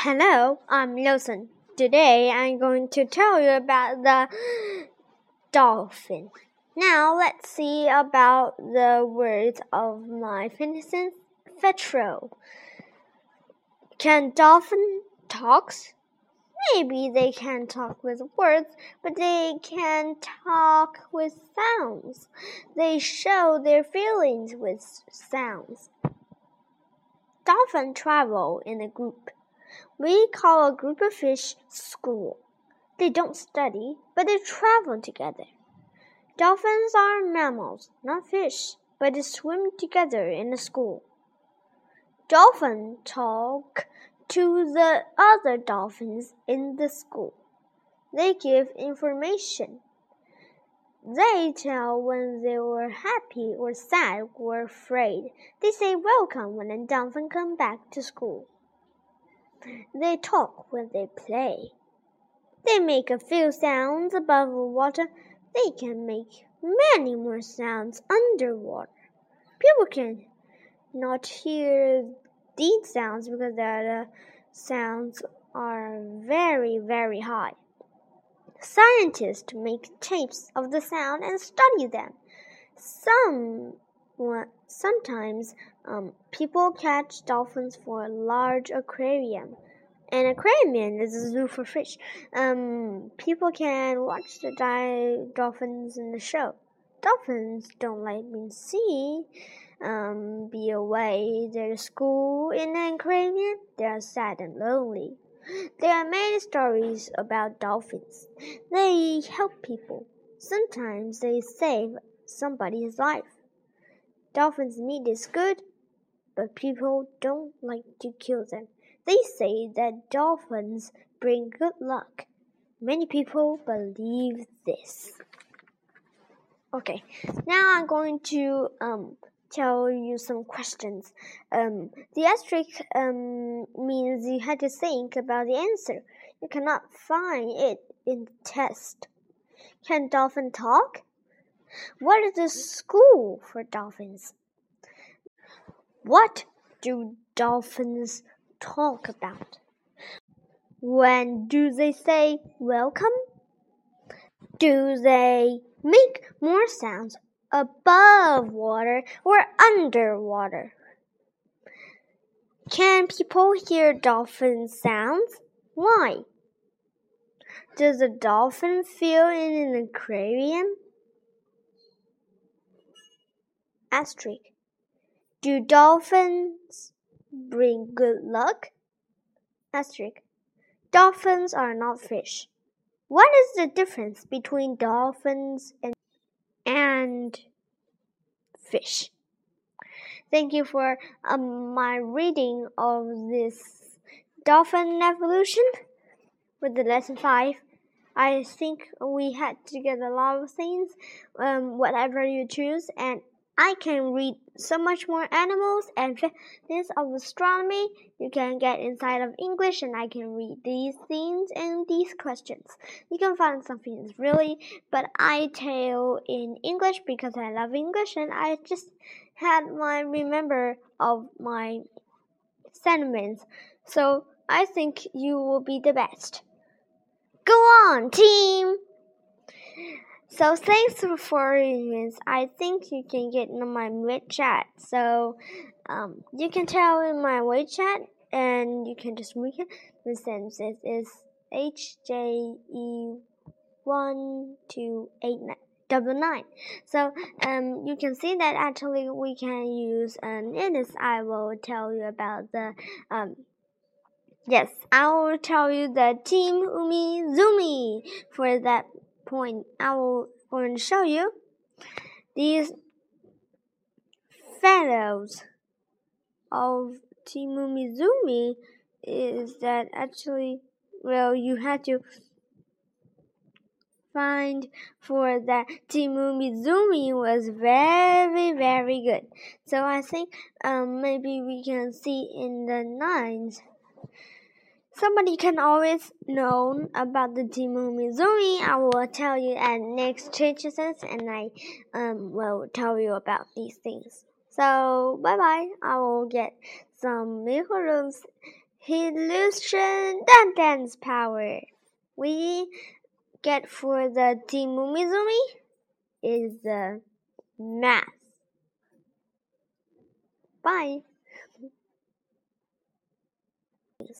Hello, I'm Wilson. Today I'm going to tell you about the dolphin. Now let's see about the words of my Phineas Fertrell. Can dolphin talks? Maybe they can talk with words, but they can talk with sounds. They show their feelings with sounds. Dolphins travel in a group. We call a group of fish school. They don't study, but they travel together. Dolphins are mammals, not fish, but they swim together in a school. Dolphins talk to the other dolphins in the school. They give information. They tell when they were happy or sad or afraid. They say welcome when a dolphin comes back to school. They talk when they play. They make a few sounds above water. They can make many more sounds underwater. People can not hear these sounds because the sounds are very, very high. Scientists make tapes of the sound and study them. Some sometimes um, people catch dolphins for a large aquarium. An aquarium is a zoo for fish. Um, people can watch the dolphins in the show. Dolphins don't like being seen. Um, be away their school in an aquarium. They are sad and lonely. There are many stories about dolphins. They help people. Sometimes they save somebody's life. Dolphins' meat is good, but people don't like to kill them. They say that dolphins bring good luck. Many people believe this. Okay, now I'm going to um, tell you some questions. Um, the asterisk um, means you had to think about the answer. You cannot find it in the test. Can dolphin talk? What is the school for dolphins? What do dolphins talk about? When do they say welcome? Do they make more sounds above water or underwater? Can people hear dolphin sounds? Why? Does a dolphin feel in an aquarium? Asterisk. Do dolphins bring good luck? Asterisk. Dolphins are not fish. What is the difference between dolphins and, and fish? Thank you for um, my reading of this dolphin evolution with the lesson 5. I think we had to get a lot of things, um, whatever you choose, and I can read so much more animals and this of astronomy. You can get inside of English and I can read these things and these questions. You can find something really, but I tell in English because I love English and I just had my remember of my sentiments. So I think you will be the best. Go on, team! So thanks for this. I think you can get in my WeChat. So um, you can tell in my WeChat, and you can just read it. The sentence is H J E one two eight nine double nine. So um, you can see that actually we can use an in this. I will tell you about the um. Yes, I will tell you the Team Umi Zumi for that point, I will going to show you these fellows of Team Umizoomi is that actually well you had to find for that Team Umizoomi was very very good. So I think um, maybe we can see in the nines. Somebody can always know about the Mizumi. I will tell you at next changes and I um, will tell you about these things. So bye bye. I will get some macarons Illusion dance power. We get for the Team Umizoomi is the math. Bye.